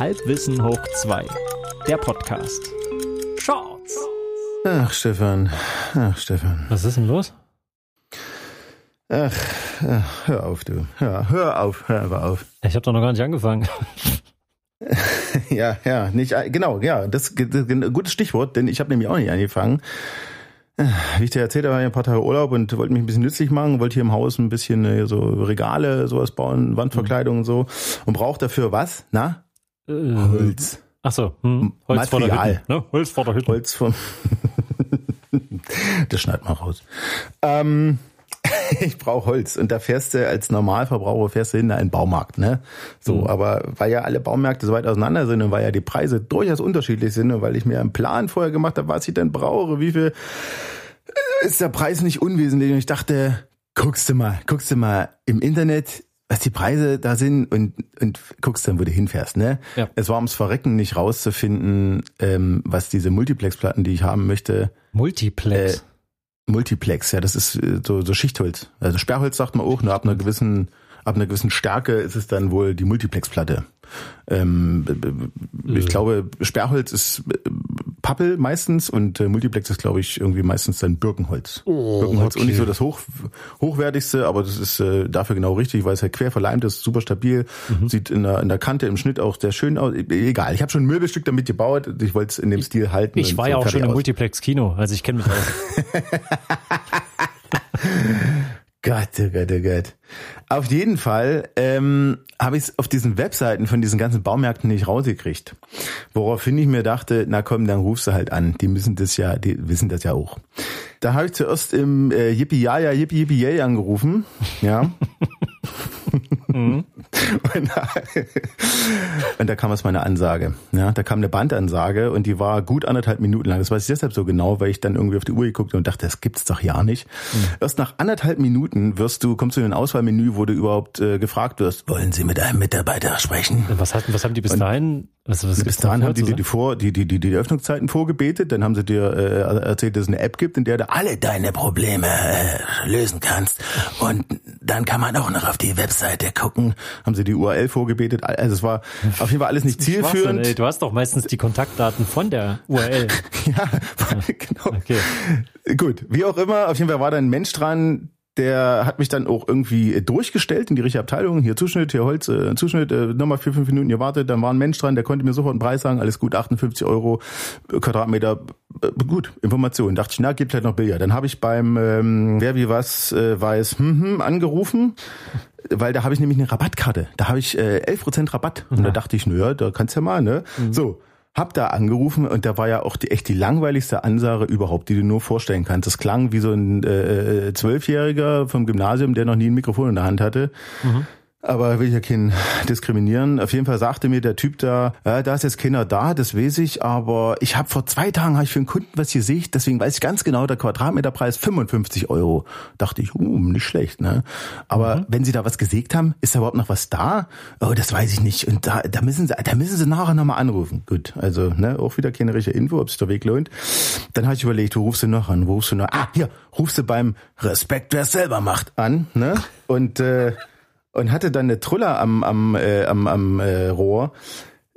Halbwissen hoch 2. Der Podcast. Shorts. Ach, Stefan. Ach, Stefan. Was ist denn los? Ach, ach, hör auf, du. Ja, hör auf, hör aber auf. Ich habe doch noch gar nicht angefangen. ja, ja, nicht, genau, ja, das, das ein gutes Stichwort, denn ich habe nämlich auch nicht angefangen. Wie ich dir erzählt habe, war ich ein paar Tage Urlaub und wollte mich ein bisschen nützlich machen, wollte hier im Haus ein bisschen äh, so Regale, sowas bauen, Wandverkleidung und so und braucht dafür was? Na? Äh, Holz. Ach so, hm, Holz vor der Material. Hütte. Ne? Holz vor der Hütte. Holz vom. das schneid mal raus. Ähm, ich brauche Holz und da fährst du als Normalverbraucher fährst du hin in einen Baumarkt, ne? So, Mhm. aber weil ja alle Baumärkte so weit auseinander sind und weil ja die Preise durchaus unterschiedlich sind und weil ich mir einen Plan vorher gemacht habe, was ich denn brauche, wie viel äh, ist der Preis nicht unwesentlich und ich dachte, guckst du mal, guckst du mal im Internet, was die Preise da sind und, und guckst dann, wo du hinfährst, ne? Ja. Es war ums Verrecken nicht rauszufinden, ähm, was diese Multiplex-Platten, die ich haben möchte, Multiplex. Äh, Multiplex, ja, das ist äh, so, so Schichtholz. Also Sperrholz sagt man auch, nur ab einer gewissen, ab einer gewissen Stärke ist es dann wohl die Multiplex-Platte. Ähm, b- ich Äh. glaube, Sperrholz ist äh, Pappel meistens und äh, Multiplex ist, glaube ich, irgendwie meistens dann Birkenholz. Oh, Birkenholz auch okay. nicht so das hoch, hochwertigste, aber das ist äh, dafür genau richtig, weil es halt quer verleimt ist, super stabil, Mhm. sieht in der, in der Kante im Schnitt auch sehr schön aus. E- Egal, ich habe schon ein Möbelstück damit gebaut, ich wollte es in dem Stil halten. ich und war ja auch schon im. Multiplex-Kino, also ich kenne mich aus. Gott, oh Gott, oh Gott. Auf jeden Fall ähm, habe ich es auf diesen Webseiten von diesen ganzen Baumärkten nicht rausgekriegt. Woraufhin ich mir dachte, na komm, dann rufst du halt an. Die müssen das ja, die wissen das ja auch. Da habe ich zuerst im äh, Yippie Jaja, Yippie Yippie Yay angerufen. Ja. und, da, und da kam mal eine Ansage. Ja, da kam eine Bandansage und die war gut anderthalb Minuten lang. Das weiß ich deshalb so genau, weil ich dann irgendwie auf die Uhr geguckt und dachte, das gibt's doch ja nicht. Erst nach anderthalb Minuten wirst du, kommst du in ein Auswahlmenü, wo du überhaupt äh, gefragt wirst, wollen Sie mit einem Mitarbeiter sprechen? was, hat, was haben die bis dahin? Was, was Bis dahin da haben die dir die, vor, die, die, die, die Öffnungszeiten vorgebetet, dann haben sie dir äh, erzählt, dass es eine App gibt, in der du alle deine Probleme äh, lösen kannst. Und dann kann man auch noch auf die Webseite gucken. Haben sie die URL vorgebetet. Also es war auf jeden Fall alles nicht zielführend. ey, Du hast doch meistens die Kontaktdaten von der URL. Ja, genau. Okay. Gut, wie auch immer, auf jeden Fall war da ein Mensch dran, der hat mich dann auch irgendwie durchgestellt in die richtige Abteilung. Hier Zuschnitt, hier Holz, äh, Zuschnitt, äh, nochmal vier, fünf Minuten gewartet. Dann war ein Mensch dran, der konnte mir sofort einen Preis sagen, alles gut, 58 Euro äh, Quadratmeter. Äh, gut, Information. Dachte ich, na, gibt halt noch Billard. Dann habe ich beim ähm, Wer wie was äh, weiß hm, hm, angerufen. Weil da habe ich nämlich eine Rabattkarte. Da habe ich äh, 11% Rabatt. Und da dachte ich, naja, da kannst ja mal, ne? So, hab da angerufen und da war ja auch die, echt die langweiligste Ansage überhaupt, die du nur vorstellen kannst. Das klang wie so ein äh, Zwölfjähriger vom Gymnasium, der noch nie ein Mikrofon in der Hand hatte. Aber will ich ja keinen diskriminieren. Auf jeden Fall sagte mir der Typ da, ja, da ist jetzt keiner da, das weiß ich, aber ich habe vor zwei Tagen hab ich für einen Kunden was ich, deswegen weiß ich ganz genau, der Quadratmeterpreis 55 Euro. Dachte ich, uh, nicht schlecht, ne? Aber wenn Sie da was gesägt haben, ist da überhaupt noch was da? Oh, das weiß ich nicht. Und da, da müssen Sie, da müssen Sie nachher nochmal anrufen. Gut, also ne, auch wieder keine richtige Info, ob sich der Weg lohnt. Dann habe ich überlegt, wo rufst du noch an? Wo rufst du noch? Ah, hier, rufst du beim Respekt, wer es selber macht an, ne? Und äh, und hatte dann eine Truller am am äh, am, am äh, Rohr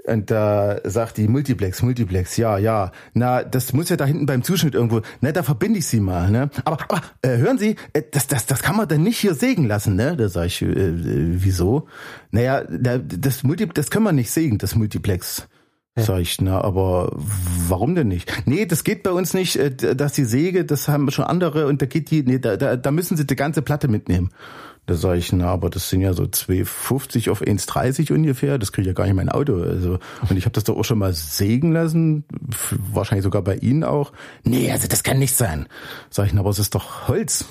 und da sagt die Multiplex, Multiplex, ja, ja. Na, das muss ja da hinten beim Zuschnitt irgendwo. Na, da verbinde ich sie mal, ne? Aber, aber äh, hören Sie, äh, das, das, das kann man dann nicht hier sägen lassen, ne? Da sag ich, äh, äh, wieso? Naja, da, das Multi, das können wir nicht sägen, das Multiplex. Sag ich, na, aber warum denn nicht? Nee, das geht bei uns nicht, äh, dass die Säge, das haben schon andere und da geht die, nee, da, da, da müssen sie die ganze Platte mitnehmen. Da sage ich, na, aber das sind ja so 2,50 auf 1,30 ungefähr. Das kriege ich ja gar nicht in mein Auto. Also, und ich habe das doch auch schon mal sägen lassen. Wahrscheinlich sogar bei Ihnen auch. Nee, also das kann nicht sein. Sag ich, na, aber es ist doch Holz.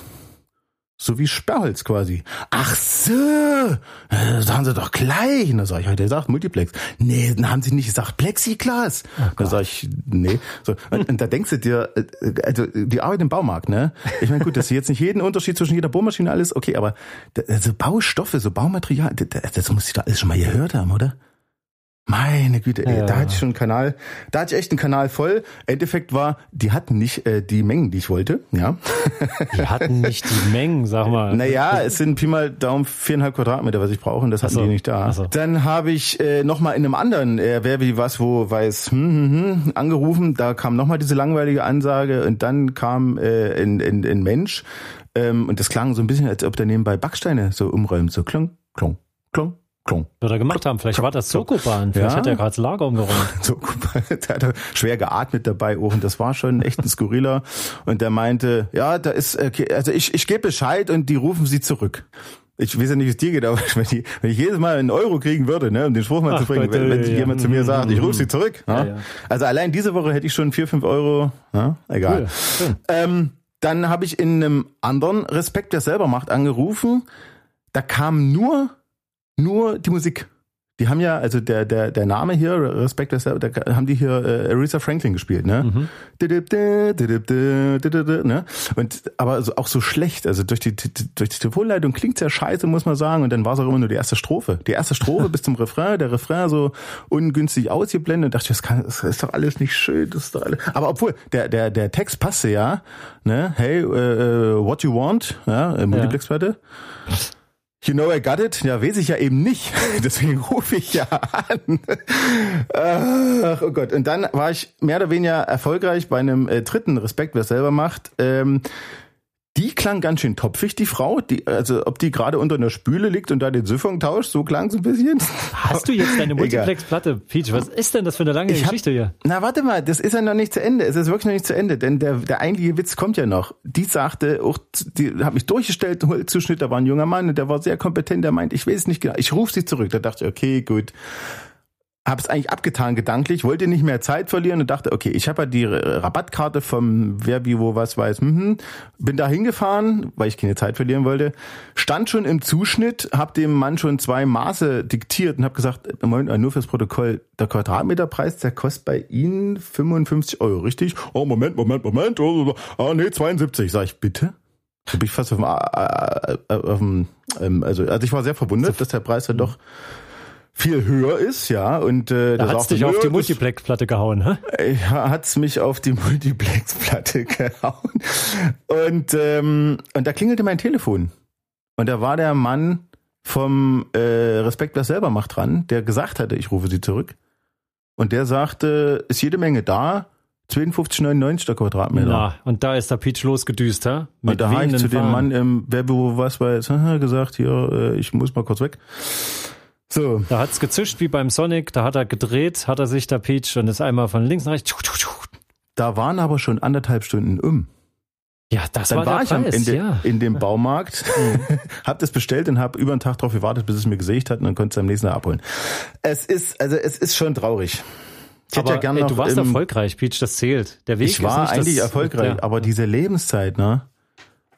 So wie Sperrholz quasi. Ach so, äh, das haben sie doch gleich. Und da sag ich, er gesagt Multiplex. Nee, dann haben sie nicht gesagt Plexiglas. da sag ich, nee. So, und, und da denkst du dir, äh, also die Arbeit im Baumarkt, ne? Ich meine, gut, dass sie jetzt nicht jeden Unterschied zwischen jeder Bohrmaschine alles, okay, aber so Baustoffe, so Baumaterial, das, das muss ich da alles schon mal gehört haben, oder? Meine Güte, ey, Ja. da hatte ich schon einen Kanal, da hatte ich echt einen Kanal voll. Endeffekt war, die hatten nicht äh, die Mengen, die ich wollte, ja. Die hatten nicht die Mengen, sag mal. Naja, es sind Pi mal Daumen viereinhalb Quadratmeter, was ich brauche, und das hatten so. die nicht da. So. Dann habe ich äh, nochmal in einem anderen, äh, wer wie was, wo weiß, hm, hm, hm, angerufen. Da kam nochmal diese langweilige Ansage und dann kam äh, ein, ein, ein Mensch ähm, und das klang so ein bisschen, als ob der nebenbei Backsteine so umräumt, so klong, klong, klong, klong. Wird er gemacht haben. Vielleicht war das Sokobahn. Vielleicht Ja. hat er gerade das Lager umgeräumt. So, der hat schwer geatmet dabei und das war schon echt ein Skurriler. Und der meinte, ja, da ist, okay, also ich, ich gebe Bescheid und die rufen sie zurück. Ich weiß ja nicht, wie es dir geht, aber wenn ich, wenn ich jedes Mal einen Euro kriegen würde, ne, um den Spruch mal Ach zu bringen, Gott, wenn, wenn ja, ja. jemand zu mir sagt, ich rufe sie zurück. Ja, ne? ja. Also allein diese Woche hätte ich schon vier, fünf Euro, ne? egal. Cool. Ähm, dann habe ich in einem anderen Respekt, der selber macht, angerufen. Da kam nur, nur die Musik. Die haben ja, also der, der, der Name hier, Respekt, da haben die hier äh, Aretha Franklin gespielt, ne? Mhm. Ne? Und aber so, auch so schlecht, also durch die durch die Telefonleitung klingt ja scheiße, muss man sagen. Und dann war es auch immer nur die erste Strophe. Die erste Strophe bis zum Refrain, der Refrain so ungünstig ausgeblendet. Und dachte ich, das, kann, das ist doch alles nicht schön, das ist doch alles. Aber obwohl der der der Text passte ja, ne? Hey, äh, what you want, ja, äh, Multiplexplatte. You know I got it? Ja, weiß ich ja eben nicht. Deswegen rufe ich ja an. Ach, oh Gott. Und dann war ich mehr oder weniger erfolgreich bei einem äh, dritten Respekt, wer es selber macht. Ähm, die klang ganz schön topfig, die Frau. Die, also ob die gerade unter einer Spüle liegt und da den Siphon tauscht, so klang es ein bisschen. Hast du jetzt deine. Multiplex-Platte, Peach? Was ist denn das für eine lange Ich hab- Geschichte hier? Na, warte mal, das ist ja noch nicht zu Ende. Es ist wirklich noch nicht zu Ende, denn der, der eigentliche Witz kommt ja noch. Die sagte, auch, die hat mich durchgestellt, Zuschnitt, da war ein junger Mann und der war sehr kompetent, der meint, ich weiß nicht genau, ich rufe sie zurück. Da dachte ich, okay, gut. Hab's eigentlich abgetan gedanklich, wollte nicht mehr Zeit verlieren und dachte, okay, ich habe ja die Rabattkarte vom Wer wie wo was weiß, mhm. bin da hingefahren, weil ich keine Zeit verlieren wollte, stand schon im Zuschnitt, hab dem Mann schon zwei Maße diktiert und habe gesagt, Moment nur fürs Protokoll, der Quadratmeterpreis, der kostet bei Ihnen 55 Euro, richtig? Oh, Moment, Moment, Moment, oh, oh nee, 72, sag ich, bitte? Da bin ich fast auf dem, äh, äh, auf dem also, also ich war sehr verwundert, dass der Preis dann doch viel höher ist, ja, und äh, Da hat's dich auf die Multiplex-Platte gehauen, hä? ja, hat's mich auf die Multiplex-Platte gehauen. Und, ähm, und da klingelte mein Telefon. Und da war der Mann vom äh, Respekt, was selber macht dran, der gesagt hatte, ich rufe sie zurück. Und der sagte, ist jede Menge da, 52,99 der Quadratmeter. Na, und da ist der Peach losgedüst, hä? und da habe ich zu dem. Mann im Wer wo was weiß gesagt, hier, äh, ich muss mal kurz weg. So, Da hat's gezischt wie beim Sonic, da hat er gedreht, hat er sich der Peach und ist einmal von links nach rechts. da waren aber schon anderthalb Stunden um. Ja, das Dann war, war, ich am Preis, Ende ja. in dem Baumarkt, hab das bestellt und hab über einen Tag drauf gewartet, bis es mir gesägt hat und dann konnte es am nächsten Tag abholen. Es ist, also es ist schon traurig. Ich hätte Aber ja gern ey, noch du warst erfolgreich, Peach, das zählt. Der Weg Ich war eigentlich das, erfolgreich, Ja, aber diese Lebenszeit, ne?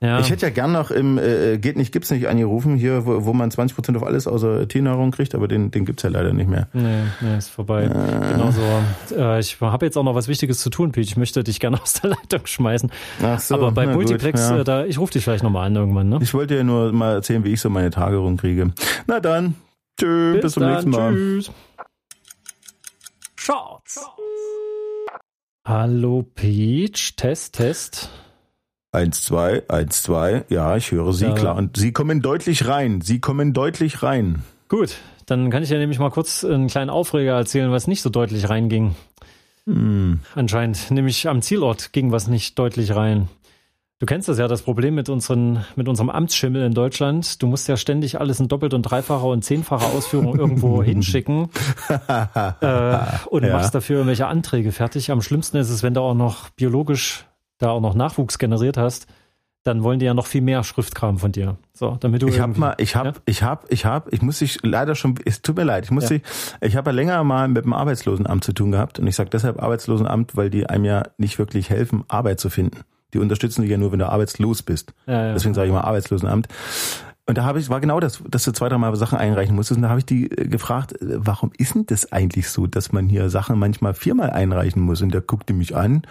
Ja. Ich hätte ja gern noch im äh, geht nicht, gibt's nicht angerufen, hier, wo, wo man 20% auf alles außer Tiernahrung kriegt, aber den, den gibt's ja leider nicht mehr. Nee, nee, ist vorbei. Genauso. Äh, ich habe jetzt auch noch was Wichtiges zu tun, Peach. Ich möchte dich gerne aus der Leitung schmeißen. Ach so, Aber bei na gut, Multiplex, ja. äh, da, ich rufe dich vielleicht nochmal an irgendwann, ne? Ich wollte ja nur mal erzählen, wie ich so meine Tage rumkriege. Na dann, tschö, bis, zum dann, nächsten Mal. Tschüss. Shorts. Hallo Peach, Test, Test. Eins, zwei, eins, zwei. Ja, ich höre Sie, Ja. klar. Und Sie kommen deutlich rein. Sie kommen deutlich rein. Gut, dann kann ich ja nämlich mal kurz einen kleinen Aufreger erzählen, was nicht so deutlich reinging. Hm. Anscheinend, nämlich am Zielort ging was nicht deutlich rein. Du kennst das ja, das Problem mit, unseren, mit unserem Amtsschimmel in Deutschland. Du musst ja ständig alles in doppelt und dreifacher und zehnfacher Ausführung irgendwo hinschicken äh, und Ja. machst dafür irgendwelche Anträge fertig. Am schlimmsten ist es, wenn du auch noch biologisch da auch noch Nachwuchs generiert hast, dann wollen die ja noch viel mehr Schriftkram von dir. So, damit du Ich habe mal, ich habe, Ja? ich habe, ich habe, ich muss dich leider schon, es tut mir leid, ich muss Ja. dich, ich habe ja länger mal mit dem Arbeitslosenamt zu tun gehabt und ich sage deshalb Arbeitslosenamt, weil die einem ja nicht wirklich helfen, Arbeit zu finden. Die unterstützen dich ja nur, wenn du arbeitslos bist. Ja, ja. Deswegen sage ich mal Arbeitslosenamt. Und da habe ich, war genau das, dass du zwei, drei Mal Sachen einreichen musstest. Und da habe ich die äh, gefragt, äh, warum ist denn das eigentlich so, dass man hier Sachen manchmal viermal einreichen muss? Und der guckte mich an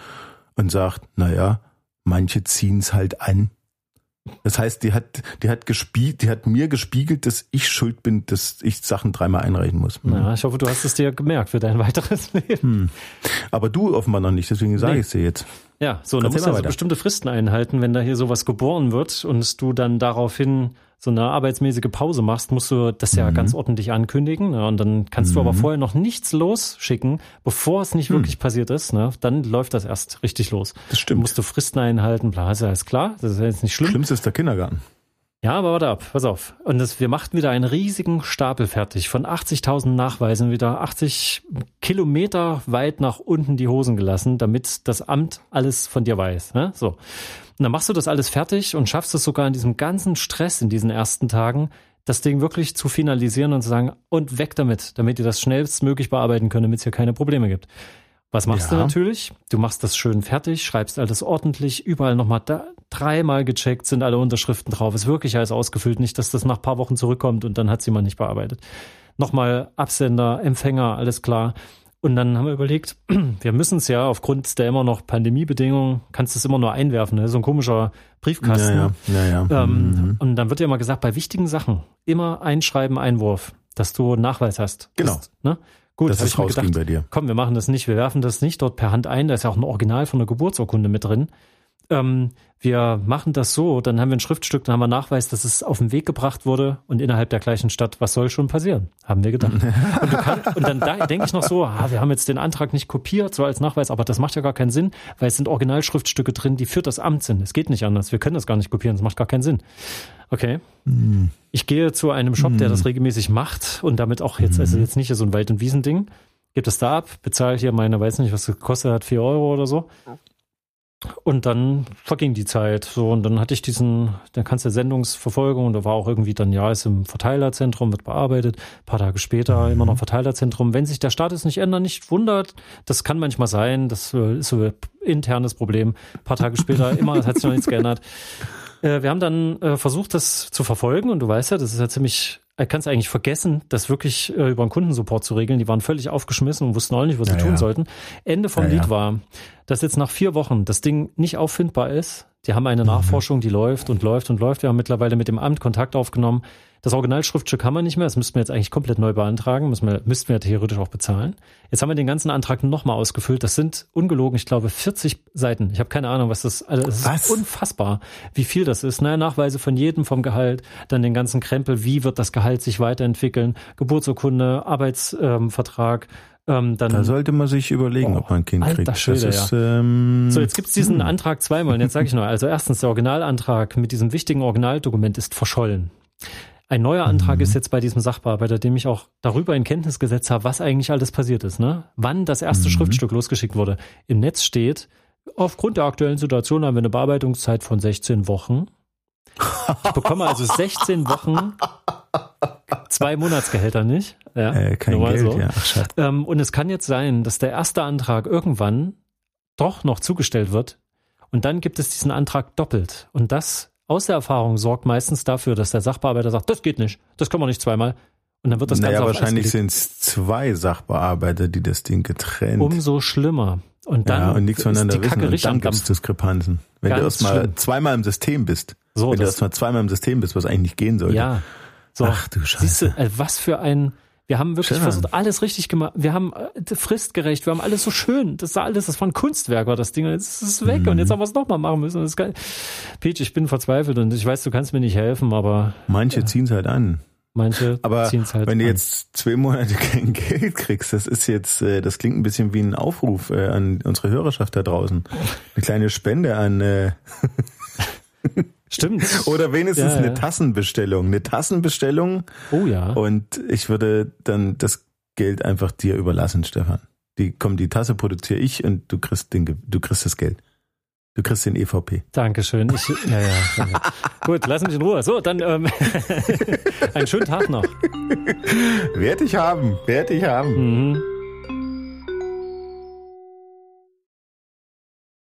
und sagt, naja, manche ziehen's halt an. Das heißt, die hat, die hat gespiegelt, die hat mir gespiegelt, dass ich schuld bin, dass ich Sachen dreimal einreichen muss. Hm. Ja, ich hoffe, du hast es dir gemerkt für dein weiteres Leben. Hm. Aber du offenbar noch nicht, deswegen sage nee. ich es dir jetzt. Ja, so, dann musst du also bestimmte Fristen einhalten, wenn da hier sowas geboren wird und du dann daraufhin so eine arbeitsmäßige Pause machst, musst du das ja mhm. ganz ordentlich ankündigen. Ne? Und dann kannst mhm. du aber mhm. vorher noch nichts losschicken, bevor es nicht mhm. wirklich passiert ist. Ne? Dann läuft das erst richtig los. Das stimmt. Dann musst du Fristen einhalten, bla, ist ja alles klar. Das ist ja jetzt nicht schlimm. Schlimmste ist der Kindergarten. Ja, aber warte ab, pass auf. Und das, wir machten wieder einen riesigen Stapel fertig von 80.000 Nachweisen, wieder 80 Kilometer weit nach unten die Hosen gelassen, damit das Amt alles von dir weiß. Ne? So. Und dann machst du das alles fertig und schaffst es sogar in diesem ganzen Stress in diesen ersten Tagen, das Ding wirklich zu finalisieren und zu sagen, und weg damit, damit ihr das schnellstmöglich bearbeiten könnt, damit es hier keine Probleme gibt. Was machst ja. du natürlich? Du machst das schön fertig, schreibst alles ordentlich, überall nochmal da, dreimal gecheckt, sind alle Unterschriften drauf, ist wirklich alles ausgefüllt, nicht, dass das nach paar Wochen zurückkommt und dann hat sie mal nicht bearbeitet. Nochmal Absender, Empfänger, alles klar. Und dann haben wir überlegt, wir müssen es ja aufgrund der immer noch Pandemiebedingungen, kannst du es immer nur einwerfen, ne? so ein komischer Briefkasten. Ja, ja, ja. Ähm, mhm. Und dann wird ja immer gesagt, bei wichtigen Sachen immer einschreiben, Einwurf, dass du Nachweis hast. Genau. Ist, ne? Gut, das ist rausging bei dir. Komm, wir machen das nicht, wir werfen das nicht dort per Hand ein, da ist ja auch ein Original von der Geburtsurkunde mit drin. Ähm, wir machen das so, dann haben wir ein Schriftstück, dann haben wir Nachweis, dass es auf den Weg gebracht wurde und innerhalb der gleichen Stadt, was soll schon passieren? Haben wir gedacht. und, kann, und, dann da, denke ich noch so, ah, wir haben jetzt den Antrag nicht kopiert, so als Nachweis, aber das macht ja gar keinen Sinn, weil es sind Originalschriftstücke drin, die für das Amt sind. Es geht nicht anders. Wir können das gar nicht kopieren, das macht gar keinen Sinn. Okay. Mhm. Ich gehe zu einem Shop, der das regelmäßig macht und damit auch jetzt, also jetzt nicht so ein Wald- und Wiesending. Gebe das da ab, bezahle hier meine, weiß nicht, was es gekostet hat, vier Euro oder so. Und dann verging die Zeit. So, und dann hatte ich diesen, dann kannst du Sendungsverfolgung und da war auch irgendwie dann, ja, ist im Verteilerzentrum, wird bearbeitet. Ein paar Tage später mhm. immer noch Verteilerzentrum. Wenn sich der Status nicht ändert, nicht wundert, das kann manchmal sein, das äh, ist so ein internes Problem. Ein paar Tage später, immer, es hat sich noch nichts geändert. Äh, wir haben dann äh, versucht, das zu verfolgen und du weißt ja, das ist ja ziemlich, äh, kannst eigentlich vergessen, das wirklich äh, über einen Kundensupport zu regeln. Die waren völlig aufgeschmissen und wussten auch nicht, was sie ja, tun ja. sollten. Ende vom ja, Lied war, dass jetzt nach vier Wochen das Ding nicht auffindbar ist. Die haben eine mhm. Nachforschung, die läuft und läuft und läuft. Wir haben mittlerweile mit dem Amt Kontakt aufgenommen. Das Originalschriftstück haben wir nicht mehr, das müssten wir jetzt eigentlich komplett neu beantragen, müssen wir, müssten wir theoretisch auch bezahlen. Jetzt haben wir den ganzen Antrag nochmal ausgefüllt. Das sind ungelogen, ich glaube, 40 Seiten. Ich habe keine Ahnung, was das, also das was? ist unfassbar, wie viel das ist. Naja, Nachweise von jedem vom Gehalt, dann den ganzen Krempel, wie wird das Gehalt sich weiterentwickeln, Geburtsurkunde, Arbeitsvertrag, ähm, dann, da sollte man sich überlegen, oh, ob man ein Kind kriegt. Schwede, das ist, ja. ähm, so, jetzt gibt's diesen hm. Antrag zweimal. Und jetzt sage ich noch, also erstens, der Originalantrag mit diesem wichtigen Originaldokument ist verschollen. Ein neuer Antrag mhm. ist jetzt bei diesem Sachbearbeiter, dem ich auch darüber in Kenntnis gesetzt habe, was eigentlich alles passiert ist, ne? Wann das erste mhm. Schriftstück losgeschickt wurde. Im Netz steht, aufgrund der aktuellen Situation haben wir eine Bearbeitungszeit von 16 Wochen. Ich bekomme also 16 Wochen zwei Monatsgehälter nicht. Ja, äh, kein Geld, so. ja. Ach, ähm, und es kann jetzt sein, dass der erste Antrag irgendwann doch noch zugestellt wird und dann gibt es diesen Antrag doppelt. Und das aus der Erfahrung sorgt meistens dafür, dass der Sachbearbeiter sagt, das geht nicht, das kann man nicht zweimal. Und dann wird das naja, Ganze wahrscheinlich sind es zwei Sachbearbeiter, die das Ding getrennt. Umso schlimmer. Und dann ja, und nichts voneinander ist die Kacke wissen. und dann gibt's Diskrepanzen. Wenn Ganz du erstmal zweimal im System bist. So, wenn du erstmal zweimal im System bist, was eigentlich nicht gehen sollte. Ja. So. Ach du Scheiße. Siehst du, äh, was für ein wir haben wirklich schön. versucht, alles richtig gemacht. Wir haben äh, fristgerecht, wir haben alles so schön. Das war alles, das war ein Kunstwerk, war das Ding. Jetzt ist es weg mhm. und jetzt haben wir es nochmal machen müssen. Das ist geil. Peach, ich bin verzweifelt und ich weiß, du kannst mir nicht helfen, aber. Manche ja. ziehen es halt an. Manche aber ziehen es halt wenn du an. jetzt zwei Monate kein Geld kriegst, das ist jetzt, äh, das klingt ein bisschen wie ein Aufruf äh, an unsere Hörerschaft da draußen. Eine kleine Spende an Stimmt. Oder wenigstens ja, eine Tassenbestellung. Eine Tassenbestellung. Oh ja. Und ich würde dann das Geld einfach dir überlassen, Stefan. Die, komm, die Tasse produziere ich und du kriegst den, du kriegst das Geld. Du kriegst den EVP. Dankeschön. Ich, ja, ja. Gut, lass mich in Ruhe. So, dann ähm, einen schönen Tag noch. Werde ich haben, werde ich haben. Mhm.